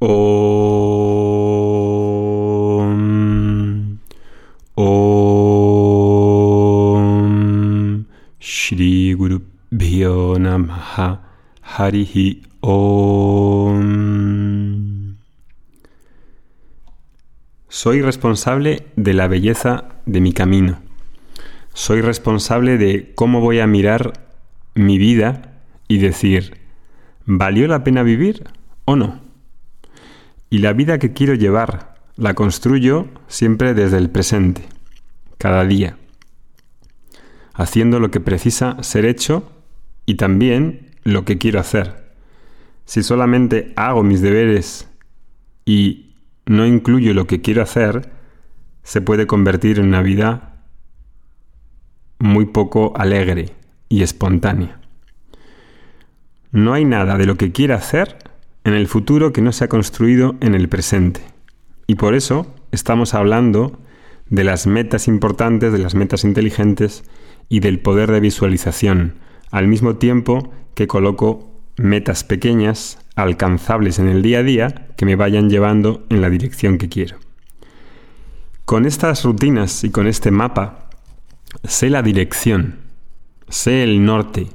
Om. Om. Shri Guru Bhyo Harihi Om. Soy responsable de la belleza de mi camino. Soy responsable de cómo voy a mirar mi vida y decir, ¿valió la pena vivir o no? Y la vida que quiero llevar la construyo siempre desde el presente, cada día, haciendo lo que precisa ser hecho y también lo que quiero hacer. Si solamente hago mis deberes y no incluyo lo que quiero hacer, se puede convertir en una vida muy poco alegre y espontánea. No hay nada de lo que quiera hacer en el futuro que no se ha construido en el presente. Y por eso estamos hablando de las metas importantes, de las metas inteligentes y del poder de visualización, al mismo tiempo que coloco metas pequeñas, alcanzables en el día a día, que me vayan llevando en la dirección que quiero. Con estas rutinas y con este mapa, sé la dirección, sé el norte,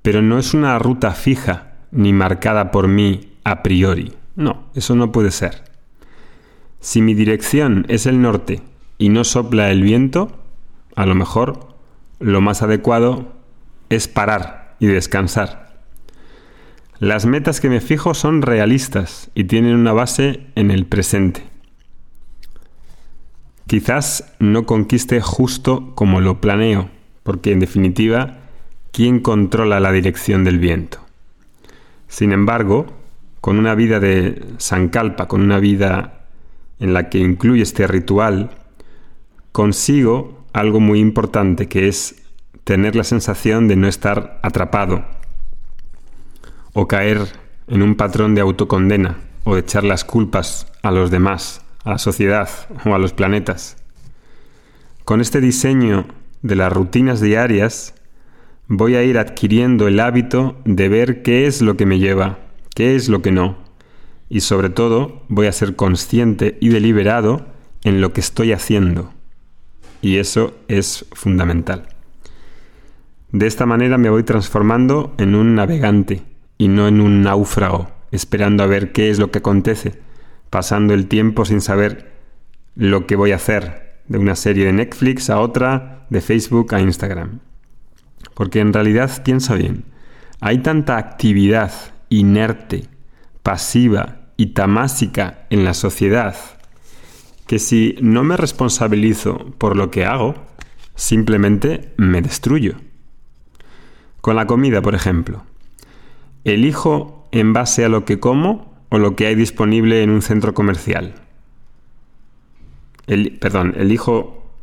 pero no es una ruta fija ni marcada por mí a priori. No, eso no puede ser. Si mi dirección es el norte y no sopla el viento, a lo mejor lo más adecuado es parar y descansar. Las metas que me fijo son realistas y tienen una base en el presente. Quizás no conquiste justo como lo planeo, porque en definitiva, ¿quién controla la dirección del viento? Sin embargo, con una vida de Sankalpa, con una vida en la que incluye este ritual, consigo algo muy importante que es tener la sensación de no estar atrapado o caer en un patrón de autocondena o de echar las culpas a los demás, a la sociedad o a los planetas. Con este diseño de las rutinas diarias voy a ir adquiriendo el hábito de ver qué es lo que me lleva qué es lo que no, y sobre todo voy a ser consciente y deliberado en lo que estoy haciendo. Y eso es fundamental. De esta manera me voy transformando en un navegante y no en un náufrago, esperando a ver qué es lo que acontece, pasando el tiempo sin saber lo que voy a hacer, de una serie de Netflix a otra, de Facebook a Instagram. Porque en realidad piensa bien, hay tanta actividad inerte, pasiva y tamásica en la sociedad, que si no me responsabilizo por lo que hago, simplemente me destruyo. Con la comida, por ejemplo. ¿Elijo en base a lo que como o lo que hay disponible en un centro comercial? El, perdón, elijo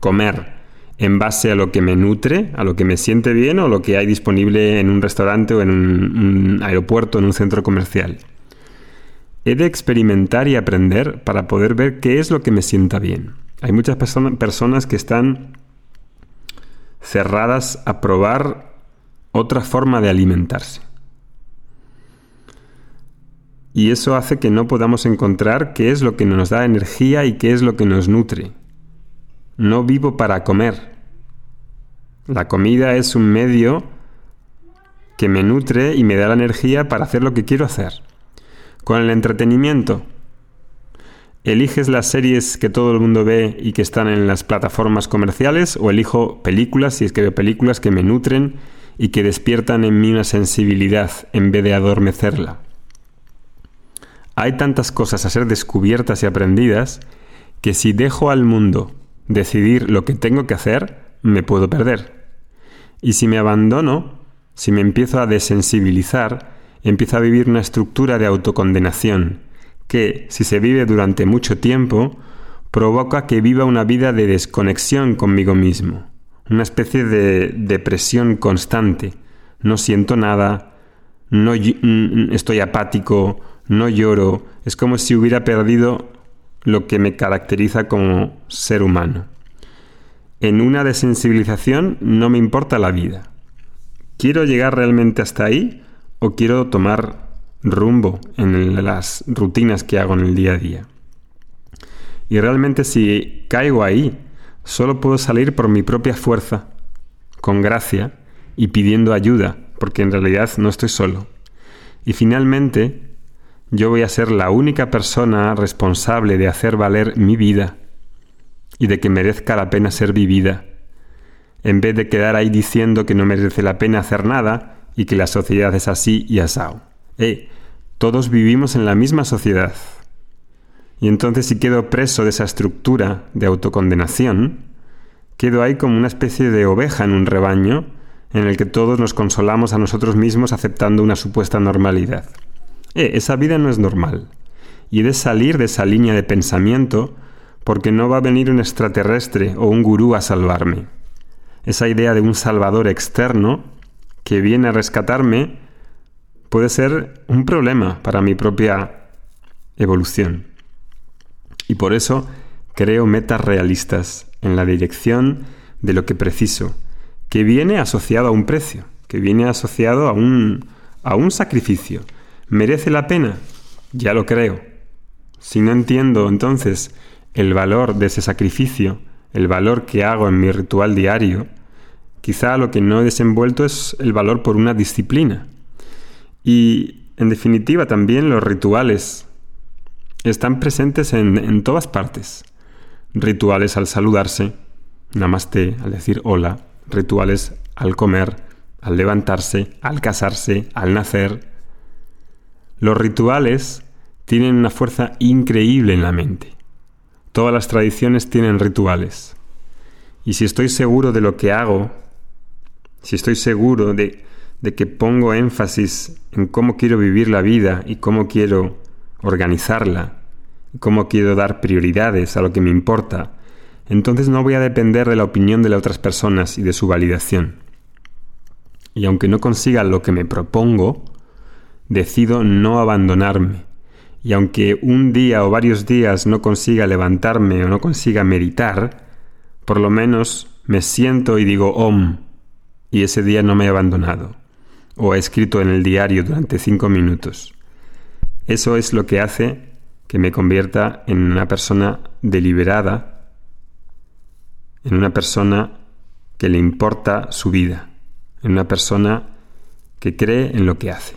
comer en base a lo que me nutre, a lo que me siente bien o lo que hay disponible en un restaurante o en un, aeropuerto, en un centro comercial. He de experimentar y aprender para poder ver qué es lo que me sienta bien. Hay muchas personas que están cerradas a probar otra forma de alimentarse. Y eso hace que no podamos encontrar qué es lo que nos da energía y qué es lo que nos nutre. No vivo para comer. La comida es un medio que me nutre y me da la energía para hacer lo que quiero hacer. Con el entretenimiento, ¿eliges las series que todo el mundo ve y que están en las plataformas comerciales o elijo películas, si es que veo películas que me nutren y que despiertan en mí una sensibilidad en vez de adormecerla? Hay tantas cosas a ser descubiertas y aprendidas que si dejo al mundo decidir lo que tengo que hacer, me puedo perder. Y si me abandono, si me empiezo a desensibilizar, empiezo a vivir una estructura de autocondenación que, si se vive durante mucho tiempo, provoca que viva una vida de desconexión conmigo mismo, una especie de depresión constante. No siento nada, no estoy apático, no lloro, es como si hubiera perdido lo que me caracteriza como ser humano. En una desensibilización no me importa la vida. ¿Quiero llegar realmente hasta ahí o quiero tomar rumbo en las rutinas que hago en el día a día. Y realmente si caigo ahí, solo puedo salir por mi propia fuerza, con gracia y pidiendo ayuda, porque en realidad no estoy solo. Y finalmente, yo voy a ser la única persona responsable de hacer valer mi vida y de que merezca la pena ser vivida, en vez de quedar ahí diciendo que no merece la pena hacer nada y que la sociedad es así y asao. Eh, todos vivimos en la misma sociedad. Y entonces si quedo preso de esa estructura de autocondenación, quedo ahí como una especie de oveja en un rebaño en el que todos nos consolamos a nosotros mismos aceptando una supuesta normalidad. Eh, esa vida no es normal. Y he de salir de esa línea de pensamiento porque no va a venir un extraterrestre o un gurú a salvarme. Esa idea de un salvador externo que viene a rescatarme puede ser un problema para mi propia evolución. Y por eso creo metas realistas en la dirección de lo que preciso, que viene asociado a un precio, que viene asociado a un, a un sacrificio. ¿Merece la pena? Ya lo creo. Si no entiendo entonces el valor de ese sacrificio, el valor que hago en mi ritual diario, quizá lo que no he desenvuelto es el valor por una disciplina. Y, en definitiva, también los rituales están presentes en, en todas partes. Rituales al saludarse, namaste al decir hola, rituales al comer, al levantarse, al casarse, al nacer. Los rituales tienen una fuerza increíble en la mente. Todas las tradiciones tienen rituales. Y si estoy seguro de lo que hago, si estoy seguro de, de que pongo énfasis en cómo quiero vivir la vida y cómo quiero organizarla, cómo quiero dar prioridades a lo que me importa, entonces no voy a depender de la opinión de las otras personas y de su validación. Y aunque no consiga lo que me propongo, decido no abandonarme. Y aunque un día o varios días no consiga levantarme o no consiga meditar, por lo menos me siento y digo Om, y ese día no me he abandonado, o he escrito en el diario durante cinco minutos. Eso es lo que hace que me convierta en una persona deliberada en una persona que le importa su vida, en una persona que cree en lo que hace.